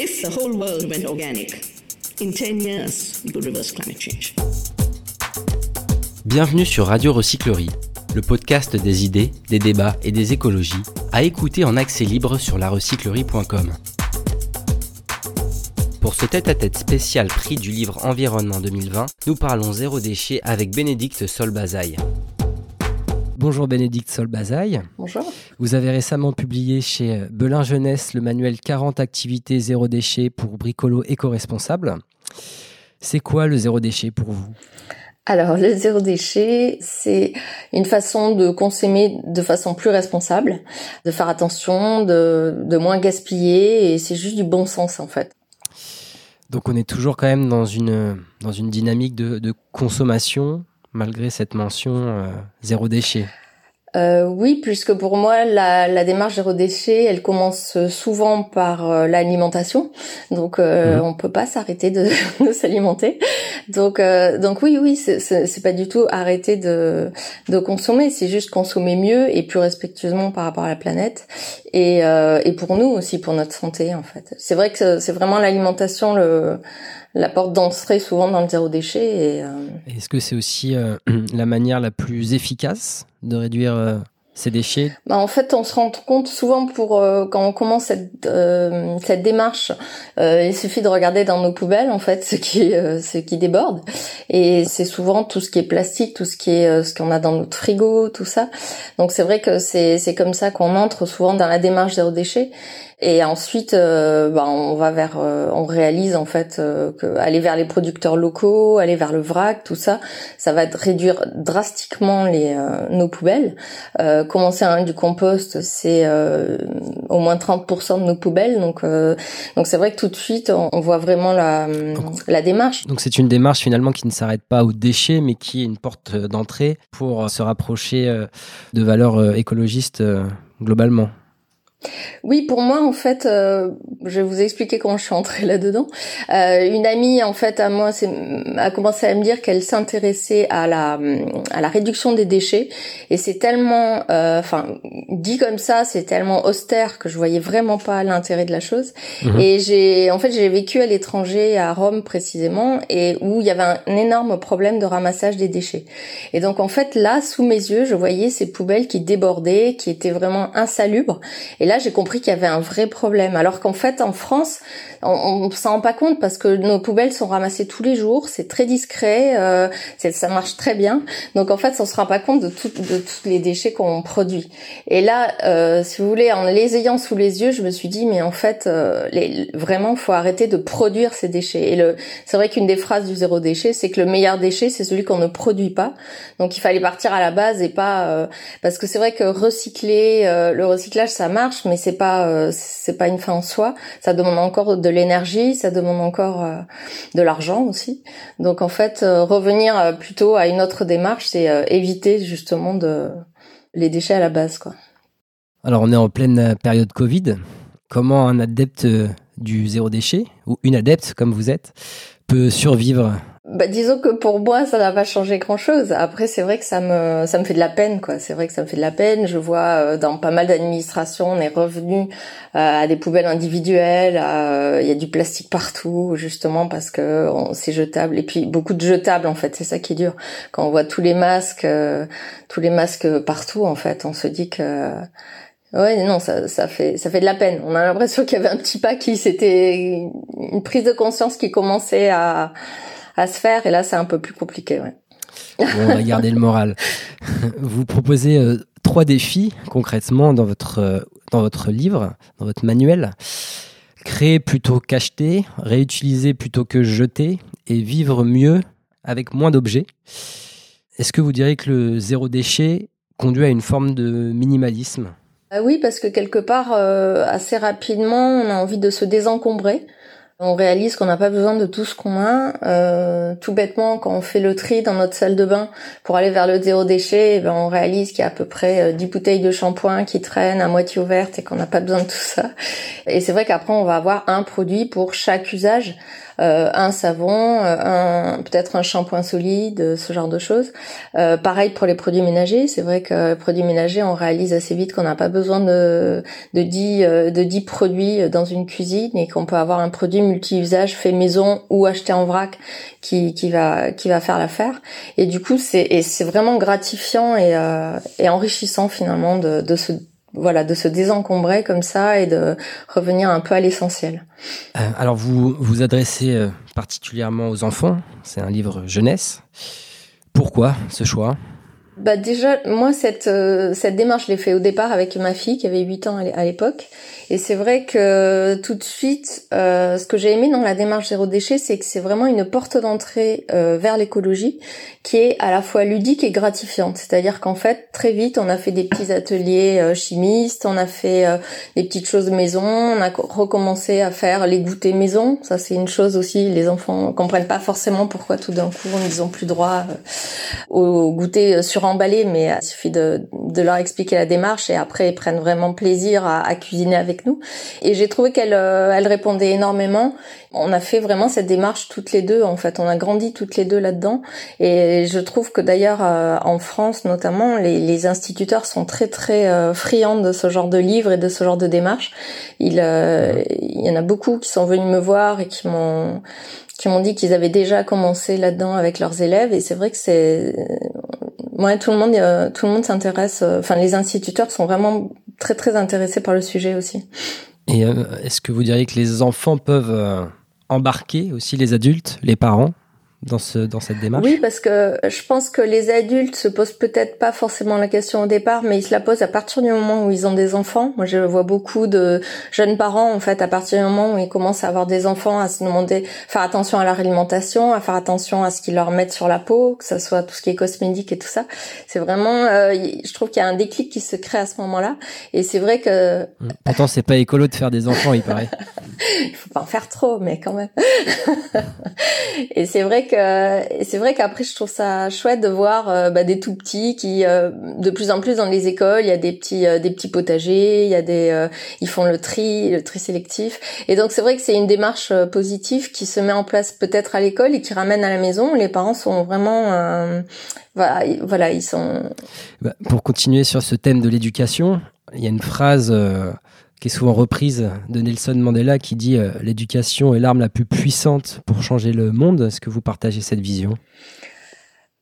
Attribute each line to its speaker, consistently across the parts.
Speaker 1: If the whole world went organic, in 10 years, we could reverse climate change.
Speaker 2: Bienvenue sur Radio Recyclerie, le podcast des idées, des débats et des écologies, à écouter en accès libre sur larecyclerie.com. Pour ce tête-à-tête spécial prix du livre Environnement 2020, nous parlons zéro déchet avec Bénédicte Solbazaille. Bonjour Bénédicte Solbazaille.
Speaker 3: Bonjour.
Speaker 2: Vous avez récemment publié chez Belin Jeunesse le manuel 40 activités zéro déchet pour bricolo éco-responsable. C'est quoi le zéro déchet pour vous?
Speaker 3: Alors, le zéro déchet, c'est une façon de consommer de façon plus responsable, de faire attention, de, moins gaspiller, et c'est juste du bon sens en fait.
Speaker 2: Donc on est toujours quand même dans une, dans une dynamique de consommation malgré cette mention euh, zéro déchet
Speaker 3: euh, oui, puisque pour moi, la, la, démarche zéro déchet, elle commence souvent par euh, l'alimentation. Donc, euh, mhm. on peut pas s'arrêter de, de s'alimenter. Donc, euh, donc oui, oui, c'est pas du tout arrêter de, de consommer. C'est juste consommer mieux et plus respectueusement par rapport à la planète. Et, et pour nous aussi, pour notre santé, en fait. C'est vrai que c'est vraiment l'alimentation le la porte d'entrée souvent dans le zéro déchet.
Speaker 2: Euh, Est-ce que c'est aussi euh, la manière la plus efficace de réduire euh, ces déchets?
Speaker 3: Bah, En fait, on se rend compte souvent pour quand on commence cette, cette démarche, il suffit de regarder dans nos poubelles en fait ce qui ce qui déborde et c'est souvent tout ce qui est plastique, tout ce qui est ce qu'on a dans notre frigo, tout ça. Donc c'est vrai que c'est c'est comme ça qu'on entre souvent dans la démarche zéro déchet et ensuite, euh, bah, on va vers, euh, on réalise en fait euh, que aller vers les producteurs locaux, aller vers le vrac, tout ça, ça va réduire drastiquement les nos poubelles. commencer à du compost, c'est au moins 30% de nos poubelles, donc donc c'est vrai que tout de suite on, voit vraiment la la démarche.
Speaker 2: Donc c'est une démarche finalement qui ne s'arrête pas aux déchets, mais qui est une porte d'entrée pour se rapprocher de valeurs écologistes globalement.
Speaker 3: Oui, pour moi, en fait, euh, je vais vous expliquer comment je suis entrée là-dedans. Euh, une amie, en fait, à moi, a commencé à me dire qu'elle s'intéressait à la à la réduction des déchets, et c'est tellement, euh, enfin, dit comme ça, c'est tellement austère que je voyais vraiment pas l'intérêt de la chose. Mhm. Et j'ai, en fait, j'ai vécu à l'étranger, à Rome précisément, et où il y avait un énorme problème de ramassage des déchets. Et donc, en fait, là, sous mes yeux, je voyais ces poubelles qui débordaient, qui étaient vraiment insalubres. Et là, j'ai compris qu'il y avait un vrai problème. Alors qu'en fait, en France, on, ne s'en rend pas compte parce que nos poubelles sont ramassées tous les jours, c'est très discret, euh, ça marche très bien. Donc en fait, on se rend pas compte de, tout, de tous les déchets qu'on produit. Et là, euh, si vous voulez, en les ayant sous les yeux, je me suis dit, mais en fait, euh, les, vraiment, faut arrêter de produire ces déchets. Et c'est vrai qu'une des phrases du zéro déchet, c'est que le meilleur déchet, c'est celui qu'on ne produit pas. Donc il fallait partir à la base et pas euh, parce que c'est vrai que recycler, euh, le recyclage, ça marche, mais c'est pas euh, c'est pas une fin en soi. Ça demande encore de l'énergie, ça demande encore euh, de l'argent aussi. Donc en fait, euh, revenir plutôt à une autre démarche, c'est éviter justement de les déchets à la base, quoi.
Speaker 2: Alors on est en pleine période Covid. Comment un adepte du zéro déchet ou une adepte comme vous êtes peut survivre
Speaker 3: bah, disons que pour moi, ça n'a pas changé grand-chose. Après, c'est vrai que ça me ça me fait de la peine, quoi. C'est vrai que ça me fait de la peine. Je vois euh, dans pas mal d'administrations, on est revenu euh, à des poubelles individuelles. Il y a du plastique partout, justement parce que c'est jetable. Et puis beaucoup de jetables, en fait. C'est ça qui est dur. Quand on voit tous les masques, euh, tous les masques partout, en fait, on se dit que Ouais, non, ça, ça fait, ça fait de la peine. On a l'impression qu'il y avait un petit pas qui, c'était une prise de conscience qui commençait à, à se faire. Et là, c'est un peu plus compliqué. Ouais.
Speaker 2: on va garder le moral. Vous proposez euh, trois défis concrètement dans votre, euh, dans votre livre, dans votre manuel. Créer plutôt qu'acheter, réutiliser plutôt que jeter et vivre mieux avec moins d'objets. Est-ce que vous diriez que le zéro déchet conduit à une forme de minimalisme?
Speaker 3: Oui, parce que quelque part, euh, assez rapidement, on a envie de se désencombrer. On réalise qu'on n'a pas besoin de tout ce qu'on a. Euh, tout bêtement, quand on fait le tri dans notre salle de bain pour aller vers le zéro déchet, eh ben on réalise qu'il y a à peu près 10 euh, bouteilles de shampoing qui traînent à moitié ouvertes et qu'on n'a pas besoin de tout ça. Et c'est vrai qu'après, on va avoir un produit pour chaque usage. Un savon, un peut-être un shampoing solide, ce genre de choses. pareil pour les produits ménagers. C'est vrai que produits ménagers, on réalise assez vite qu'on n'a pas besoin de de 10 de 10 produits dans une cuisine et qu'on peut avoir un produit multi-usage fait maison ou acheté en vrac qui, qui va qui va faire l'affaire. Et du coup, c'est c'est vraiment gratifiant et, euh, et enrichissant finalement de, de se voilà de se désencombrer comme ça et de revenir un peu à l'essentiel.
Speaker 2: Euh, alors vous vous adressez euh, particulièrement aux enfants. C'est un livre jeunesse. Pourquoi ce choix?
Speaker 3: Bah déjà, moi cette euh, cette démarche, je l'ai fait au départ avec ma fille qui avait 8 ans à l'époque, et c'est vrai que tout de suite, euh, ce que j'ai aimé dans la démarche zéro déchet, c'est que c'est vraiment une porte d'entrée euh, vers l'écologie qui est à la fois ludique et gratifiante. C'est-à-dire qu'en fait, très vite, on a fait des petits ateliers chimistes, on a fait des petites choses maison, on a recommencé à faire les goûters maison. Ça, c'est une chose aussi. Les enfants comprennent pas forcément pourquoi tout d'un coup ils ont plus droit au goûter sur emballé, mais il suffit de, leur expliquer la démarche et après ils prennent vraiment plaisir à, cuisiner avec nous. Et j'ai trouvé qu'elle euh, elle répondait énormément. On a fait vraiment cette démarche toutes les deux. En fait, on a grandi toutes les deux là-dedans. Et je trouve que d'ailleurs euh, en France notamment, les, les, instituteurs sont très très euh, friands de ce genre de livres et de ce genre de démarche. Il, il y en a beaucoup qui sont venus me voir et qui m'ont qui m'ont dit qu'ils avaient déjà commencé là-dedans avec leurs élèves et c'est vrai que c'est Ouais, tout le monde, euh, tout le monde s'intéresse. Euh, enfin, les instituteurs sont vraiment très très intéressés par le sujet aussi.
Speaker 2: Et euh, est-ce que vous diriez que les enfants peuvent embarquer aussi les adultes, les parents? Dans, ce, dans cette démarche?
Speaker 3: Oui, parce que je pense que les adultes se posent peut-être pas forcément la question au départ, mais ils se la posent à partir du moment où ils ont des enfants. Moi, je vois beaucoup de jeunes parents, en fait, à partir du moment où ils commencent à avoir des enfants, à se demander, faire attention à leur alimentation, à faire attention à ce qu'ils leur mettent sur la peau, que ce soit tout ce qui est cosmétique et tout ça. C'est vraiment, euh, je trouve qu'il y a un déclic qui se crée à ce moment-là. Et c'est vrai que...
Speaker 2: Pourtant, c'est pas écolo de faire des enfants, il paraît.
Speaker 3: il faut pas en faire trop, mais quand même. et c'est vrai que c'est vrai qu'après je trouve ça chouette de voir euh, bah, des tout petits qui euh, de plus en plus dans les écoles il y a des petits euh, des petits potagers il y a des ils font le tri le tri sélectif et donc c'est vrai que c'est une démarche positive qui se met en place peut-être à l'école et qui ramène à la maison les parents sont vraiment voilà, voilà ils sont
Speaker 2: bah, pour continuer sur ce thème de l'éducation il y a une phrase qui est souvent reprise de Nelson Mandela qui dit euh, l'éducation est l'arme la plus puissante pour changer le monde. Est-ce que vous partagez cette vision?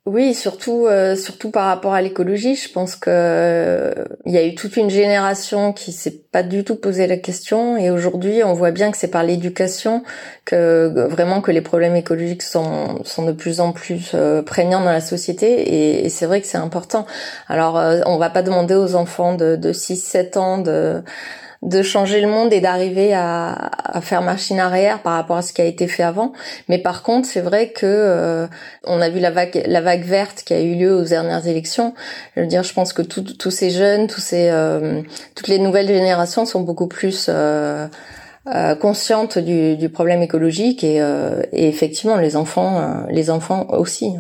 Speaker 3: Oui, surtout euh, surtout par rapport à l'écologie, je pense que euh, il y a eu toute une génération qui s'est pas du tout posé la question et aujourd'hui, on voit bien que c'est par l'éducation que vraiment que les problèmes écologiques sont sont de plus en plus prégnants dans la société et, c'est vrai que c'est important. Alors, on va pas demander aux enfants de de 6 7 ans de de changer le monde et d'arriver à, à, faire machine arrière par rapport à ce qui a été fait avant. Mais par contre, c'est vrai que euh, on a vu la vague, la vague verte qui a eu lieu aux dernières élections. Je veux dire, je pense que tous ces jeunes, tous ces, euh, toutes les nouvelles générations sont beaucoup plus euh, conscientes du, du, problème écologique et, et, effectivement, les enfants, les enfants aussi.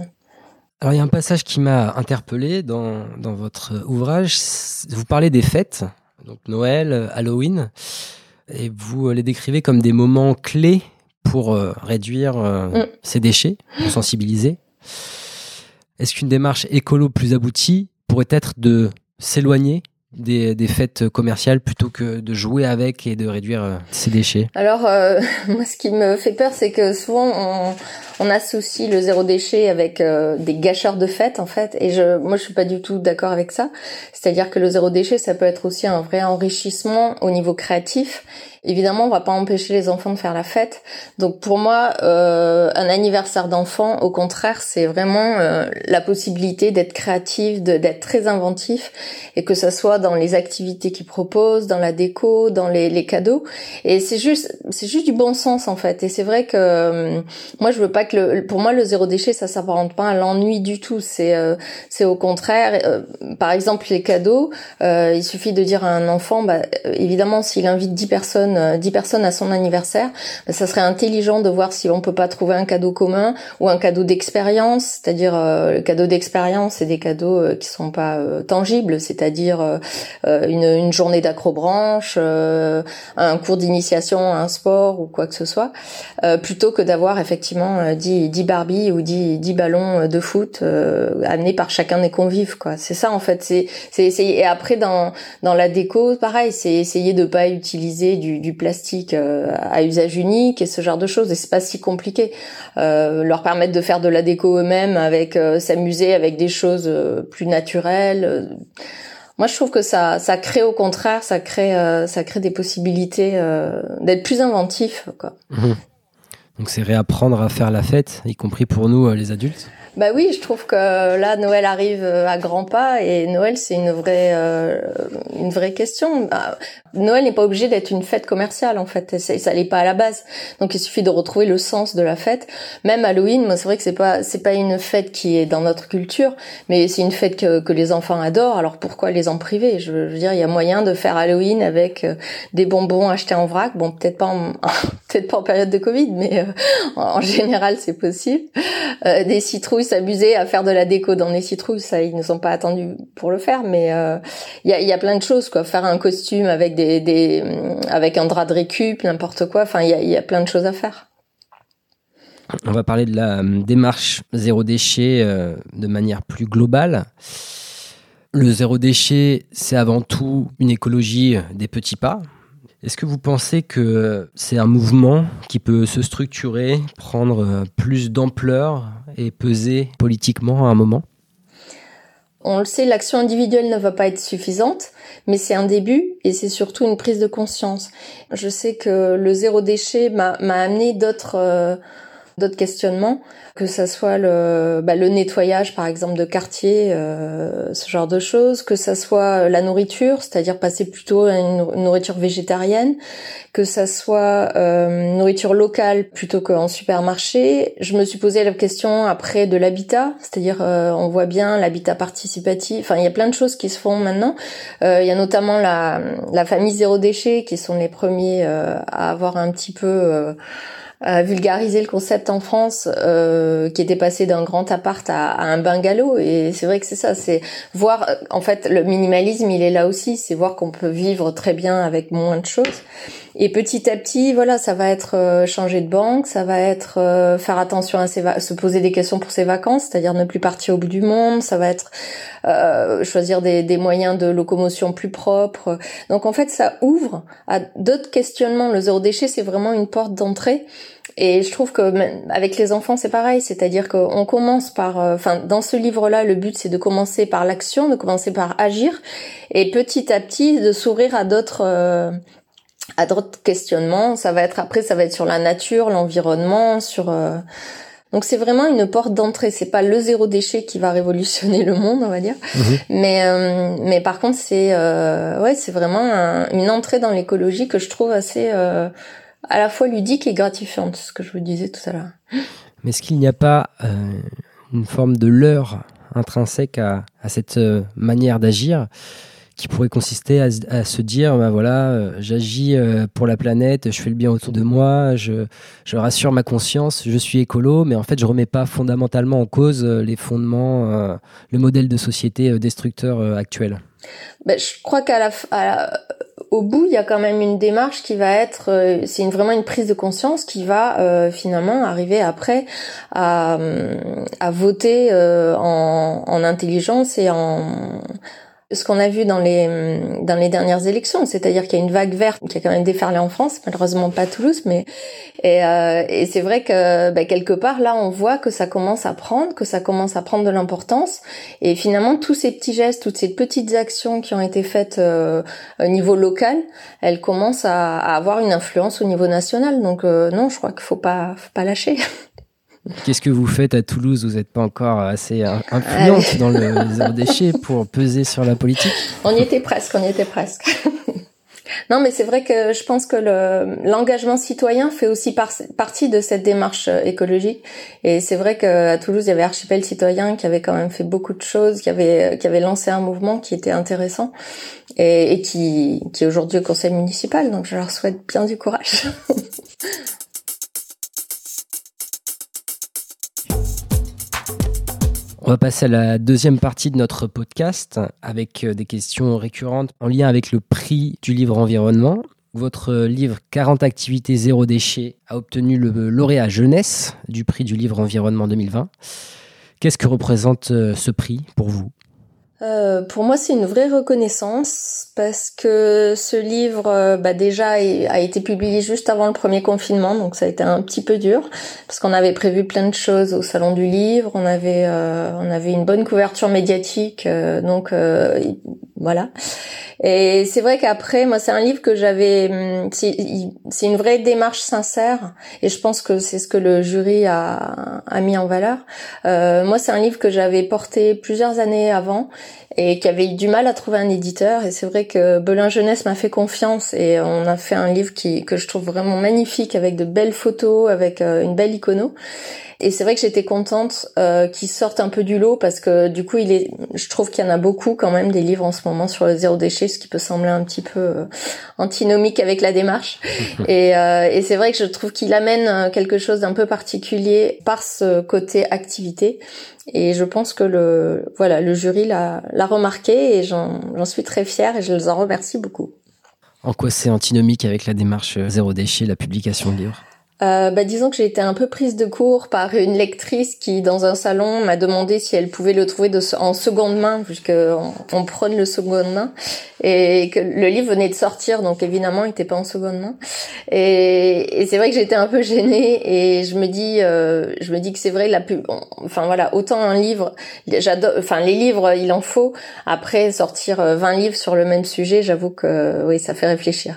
Speaker 2: Alors il y a un passage qui m'a interpellé dans, dans votre ouvrage. Vous parlez des fêtes donc Noël, Halloween, et vous euh, les décrivez comme des moments clés pour euh, réduire euh, mm. ces déchets, pour sensibiliser. Est-ce qu'une démarche écolo plus aboutie pourrait être de s'éloigner des, des, fêtes commerciales plutôt que de jouer avec et de réduire ces déchets?
Speaker 3: Alors, moi, ce qui me fait peur, c'est que souvent, on, on associe le zéro déchet avec euh, des gâcheurs de fêtes en fait et je moi je suis pas du tout d'accord avec ça. C'est-à-dire que le zéro déchet ça peut être aussi un vrai enrichissement au niveau créatif Évidemment, on va pas empêcher les enfants de faire la fête. Donc pour moi, euh, un anniversaire d'enfant, au contraire, c'est vraiment euh, la possibilité d'être créatif, d'être très inventif, et que ça soit dans les activités qu'ils proposent, dans la déco, dans les, les cadeaux. Et c'est juste, c'est juste du bon sens en fait. Et c'est vrai que euh, moi, je veux pas que le, pour moi le zéro déchet, ça s'apparente pas à l'ennui du tout. C'est, euh, c'est au contraire. Euh, par exemple, les cadeaux, il suffit de dire à un enfant, bah, évidemment, s'il invite 10 personnes personnes, 10 personnes à son anniversaire, ben, ça serait intelligent de voir si on peut pas trouver un cadeau commun ou un cadeau d'expérience, c'est-à-dire le cadeau d'expérience, c'est des cadeaux qui sont pas tangibles, c'est-à-dire une, une, journée d'acrobranche, un cours d'initiation à un sport ou quoi que ce soit, plutôt que d'avoir effectivement 10, 10 Barbie ou 10, 10 ballons de foot amenés par chacun des convives, quoi. C'est ça en fait. C'est, c'est et après dans dans la déco, pareil, c'est essayer de pas utiliser du, du plastique euh, à usage unique et ce genre de choses. Et c'est pas si compliqué. Euh, leur permettre de faire de la déco eux-mêmes, avec euh, s'amuser avec des choses plus naturelles. Moi, je trouve que ça, ça crée au contraire, ça crée, ça crée des possibilités d'être plus inventif, quoi.
Speaker 2: Mmh. Donc c'est réapprendre à faire la fête, y compris pour nous les adultes.
Speaker 3: Bah oui, je trouve que là Noël arrive euh, à grands pas et Noël c'est une vraie euh, une vraie question. Bah, Noël n'est pas obligé d'être une fête commerciale en fait, ça, ça l'est pas à la base. Donc il suffit de retrouver le sens de la fête. Même Halloween, moi c'est vrai que c'est pas c'est pas une fête qui est dans notre culture, mais c'est une fête que, que les enfants adorent. Alors pourquoi les en priver? Je, veux dire, il y a moyen de faire Halloween avec euh, des bonbons achetés en vrac? Bon, peut-être pas en, peut-être pas en période de Covid, mais en général c'est possible. des citrouilles s'amuser à faire de la déco dans les citrouilles, ça ils ne sont pas attendus pour le faire, mais euh, il y, a, plein de choses quoi. Faire un costume avec des, avec un drap de récup, n'importe quoi. Enfin, il y a, plein de choses à faire.
Speaker 2: On va parler de la euh, démarche zéro déchet euh, de manière plus globale. Le zéro déchet, c'est avant tout une écologie des petits pas. Est-ce que vous pensez que c'est un mouvement qui peut se structurer, prendre plus d'ampleur et peser politiquement à un moment?
Speaker 3: On le sait, l'action individuelle ne va pas être suffisante, mais c'est un début et c'est surtout une prise de conscience. Je sais que le zéro déchet m'a amené d'autres euh, d'autres questionnements, que ça soit le, bah, le nettoyage par exemple de quartier, euh, ce genre de choses, que ça soit la nourriture, c'est-à-dire passer plutôt à une nourriture végétarienne, que ça soit euh, nourriture locale plutôt qu'en supermarché. Je me suis posé la question après de l'habitat, c'est-à-dire euh, on voit bien l'habitat participatif. Enfin, il y a plein de choses qui se font maintenant. Euh, il y a notamment la, la famille zéro déchet qui sont les premiers à avoir un petit peu à vulgariser le concept en France, euh, qui était passé d'un grand appart à, à un bungalow. Et c'est vrai que c'est ça, c'est voir. En fait, le minimalisme, il est là aussi, c'est voir qu'on peut vivre très bien avec moins de choses. Et petit à petit, voilà, ça va être euh, changer de banque, ça va être euh, faire attention à ses se poser des questions pour ses vacances, c'est-à-dire ne plus partir au bout du monde, ça va être euh, choisir des, des, moyens de locomotion plus propres. Donc en fait, ça ouvre à d'autres questionnements. Le zéro déchet, c'est vraiment une porte d'entrée. Et je trouve que avec les enfants, c'est pareil, c'est-à-dire qu'on commence par, enfin, dans ce livre-là, le but c'est de commencer par l'action, de commencer par agir, et petit à petit de s'ouvrir à d'autres à d'autres questionnements. Ça va être après, ça va être sur la nature, l'environnement, sur euh, donc c'est vraiment une porte d'entrée. C'est pas le zéro déchet qui va révolutionner le monde, on va dire. Mhm. Mais euh, mais par contre c'est euh, ouais c'est vraiment une entrée dans l'écologie que je trouve assez à la fois ludique et gratifiante, ce que je vous disais tout à l'heure.
Speaker 2: Mais est-ce qu'il n'y a pas une forme de leurre intrinsèque à, à cette manière d'agir qui pourrait consister à, se dire, ben voilà, euh, j'agis euh, pour la planète, je fais le bien autour de moi, je, je rassure ma conscience, je suis écolo, mais en fait, je remets pas fondamentalement en cause euh, les fondements, le modèle de société destructeur actuel.
Speaker 3: Ben, je crois qu'à la, au bout, il y a quand même une démarche qui va être, c'est une, vraiment une prise de conscience qui va finalement arriver après à, à voter en, en intelligence et en ce qu'on a vu dans les dans les dernières élections, c'est-à-dire qu'il y a une vague verte qui a quand même déferlé en France, malheureusement pas Toulouse, mais et, euh, et c'est vrai que bah, quelque part là on voit que ça commence à prendre, que ça commence à prendre de l'importance, et finalement tous ces petits gestes, toutes ces petites actions qui ont été faites euh, au niveau local, elles commencent à, à, avoir une influence au niveau national. Donc euh, non, je crois qu'il faut pas faut pas lâcher.
Speaker 2: Qu'est-ce que vous faites à Toulouse? Vous n'êtes pas encore assez influente dans le zéro déchet pour peser sur la politique?
Speaker 3: On y était presque, on y était presque. non, mais c'est vrai que je pense que l'engagement citoyen fait aussi partie de cette démarche euh, écologique. Et c'est vrai qu'à Toulouse, il y avait Archipel Citoyen qui avait quand même fait beaucoup de choses, qui avait, qui avait lancé un mouvement qui était intéressant. et, et qui, qui est aujourd'hui au conseil municipal. Donc je leur souhaite bien du courage.
Speaker 2: On va passer à la deuxième partie de notre podcast avec euh, des questions récurrentes en lien avec le prix du livre environnement. Votre livre 40 activités zéro déchet a obtenu le lauréat jeunesse du prix du livre environnement 2020. Qu'est-ce que représente euh, ce prix pour vous?
Speaker 3: Euh, pour moi, c'est une vraie reconnaissance parce que ce livre, euh, bah, déjà, a été publié juste avant le premier confinement, donc ça a été un petit peu dur parce qu'on avait prévu plein de choses au salon du livre, on avait, euh, on avait une bonne couverture médiatique, donc voilà. Et c'est vrai qu'après, moi, c'est un livre que j'avais, hum, c'est une vraie démarche sincère, et je pense que c'est ce que le jury a, a mis en valeur. moi, c'est un livre que j'avais porté plusieurs années avant et qui avait eu du mal à trouver un éditeur. Et c'est vrai que Belin Jeunesse m'a fait confiance et on a fait un livre qui que je trouve vraiment magnifique avec de belles photos, avec euh, une belle icono. Et c'est vrai que j'étais contente euh, qu'il sorte un peu du lot parce que du coup, il est, je trouve qu'il y en a beaucoup quand même des livres en ce moment sur le zéro déchet, ce qui peut sembler un petit peu euh, antinomique avec la démarche. et, euh, et c'est vrai que je trouve qu'il amène euh, quelque chose d'un peu particulier par ce côté activité. Et je pense que le voilà le jury l'a remarqué et j'en suis très fière et je les en remercie beaucoup.
Speaker 2: En quoi c'est antinomique avec la démarche zéro déchet, la publication de livres?
Speaker 3: Euh, bah, disons que j'ai été un peu prise de court par une lectrice qui, dans un salon, m'a demandé si elle pouvait le trouver en seconde main, puisqu'on on prône le seconde main, et que le livre venait de sortir, donc évidemment, il n'était pas en seconde main. Et, c'est vrai que j'étais un peu gênée, et je me dis, euh, je me dis que c'est vrai, la pub, enfin voilà, autant un livre, j'adore, enfin les livres, il en faut. Après, sortir 20 euh, livres sur le même sujet, j'avoue que oui, ça fait réfléchir.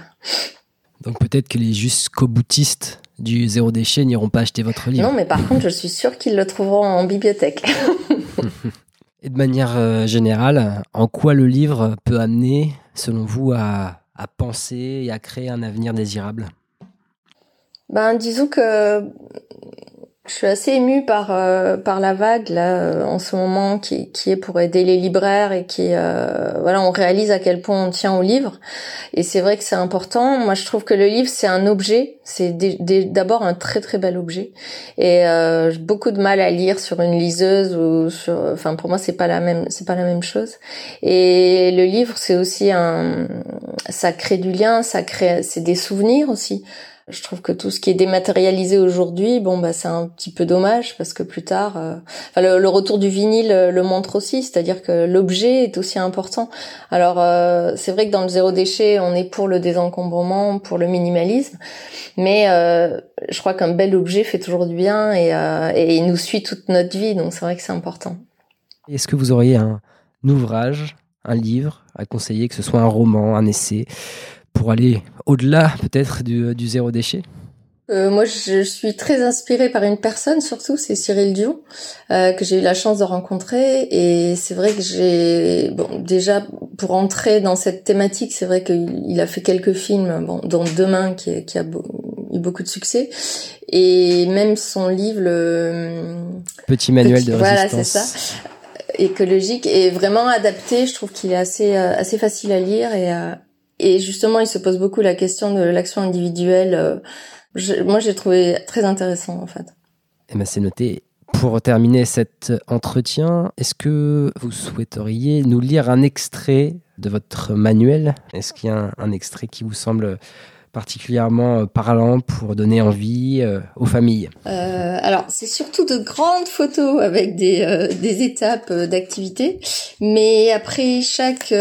Speaker 2: Donc peut-être que les jusqu'au boutistes du zéro déchet n'iront pas acheter votre livre.
Speaker 3: Non, mais par contre, je suis sûre qu'ils le trouveront en bibliothèque.
Speaker 2: et de manière euh, générale, en quoi le livre peut amener, selon vous, à, à penser et à créer un avenir désirable?
Speaker 3: Ben, disons que je suis assez émue par euh, par la vague là euh, en ce moment qui qui est pour aider les libraires et qui euh, voilà on réalise à quel point on tient au livre. Et c'est vrai que c'est important. Moi je trouve que le livre c'est un objet. C'est d'abord un très très bel objet. Et j'ai beaucoup de mal à lire sur une liseuse ou sur enfin pour moi c'est pas la même c'est pas la même chose. Et le livre c'est aussi un ça crée du lien ça crée c'est des souvenirs aussi je trouve que tout ce qui est dématérialisé aujourd'hui, bon bah c'est un petit peu dommage parce que plus tard, euh, le, retour du vinyle euh, le montre aussi, c'est-à-dire que l'objet est aussi important. Alors euh, c'est vrai que dans le zéro déchet, on est pour le désencombrement, pour le minimalisme, mais je crois qu'un bel objet fait toujours du bien et, et il nous suit toute notre vie, donc c'est vrai que c'est important.
Speaker 2: Est-ce que vous auriez un ouvrage, un livre à conseiller, que ce soit un roman, un essai, pour aller au-delà peut-être du, du, zéro déchet
Speaker 3: euh, moi, je suis très inspirée par une personne, surtout, c'est Cyril Dion, euh, que j'ai eu la chance de rencontrer. Et c'est vrai que j'ai, bon, déjà pour entrer dans cette thématique, c'est vrai qu'il a fait quelques films, bon, dont Demain, qui, qui a eu beaucoup de succès, et même son livre, le
Speaker 2: Petit manuel de résistance.
Speaker 3: Voilà, c'est ça écologique et vraiment adapté. Je trouve qu'il est assez euh, assez facile à lire et et justement, il se pose beaucoup la question de l'action individuelle. Euh, moi, j'ai trouvé très intéressant, en fait.
Speaker 2: Eh ben, c'est noté. Pour terminer cet entretien, est-ce que vous souhaiteriez nous lire un extrait de votre manuel? Est-ce qu'il y a un extrait qui vous semble particulièrement euh, parlant pour donner envie euh, aux familles.
Speaker 3: Euh, Alors, c'est surtout de grandes photos avec des, euh, des étapes d'activité, mais après chaque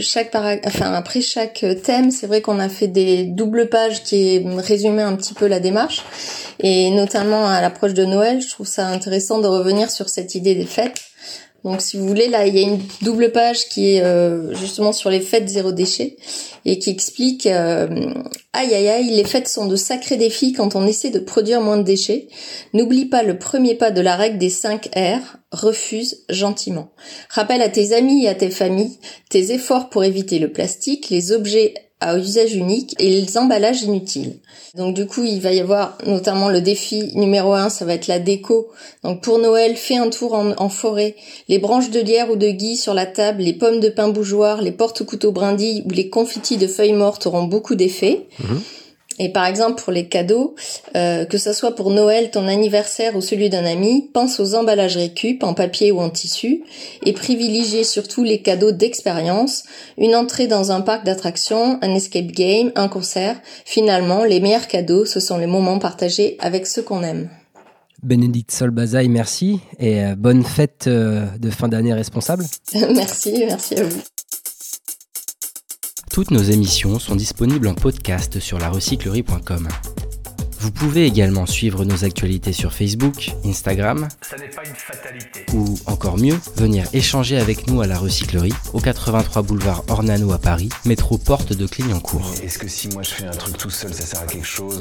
Speaker 3: chaque para... enfin après chaque thème, c'est vrai qu'on a fait des doubles pages qui résumaient un petit peu la démarche, et notamment à l'approche de Noël, je trouve ça intéressant de revenir sur cette idée des fêtes. Donc si vous voulez, là, il y a une double page qui est euh, justement sur les fêtes zéro déchet et qui explique euh, aïe aïe aïe, les fêtes sont de sacrés défis quand on essaie de produire moins de déchets. N'oublie pas le premier pas de la règle des 5 R, refuse gentiment. Rappelle à tes amis et à tes familles tes efforts pour éviter le plastique, les objets à usage unique et les emballages inutiles. Donc du coup, il va y avoir notamment le défi numéro un, ça va être la déco. Donc pour Noël, fais un tour en, forêt. Les branches de lierre ou de gui sur la table, les pommes de pin bougeoir, les porte-couteaux brindilles ou les confitis de feuilles mortes auront beaucoup d'effet. Mhm. Et par exemple pour les cadeaux, euh, que ce soit pour Noël, ton anniversaire ou celui d'un ami, pense aux emballages récup en papier ou en tissu et privilégie surtout les cadeaux d'expérience, une entrée dans un parc d'attractions, un escape game, un concert. Finalement, les meilleurs cadeaux, ce sont les moments partagés avec ceux qu'on aime.
Speaker 2: Bénédicte Solbazaï, merci et euh, bonne fête euh, de fin d'année responsable.
Speaker 3: merci, merci à vous.
Speaker 2: Toutes nos émissions sont disponibles en podcast sur larecyclerie.com. Vous pouvez également suivre nos actualités sur Facebook, Instagram, ou encore mieux, venir échanger avec nous à la recyclerie, au 83 boulevard Ornano à Paris, métro porte de Clignancourt.
Speaker 4: Est-ce que si moi je fais un truc tout seul, ça sert à quelque chose?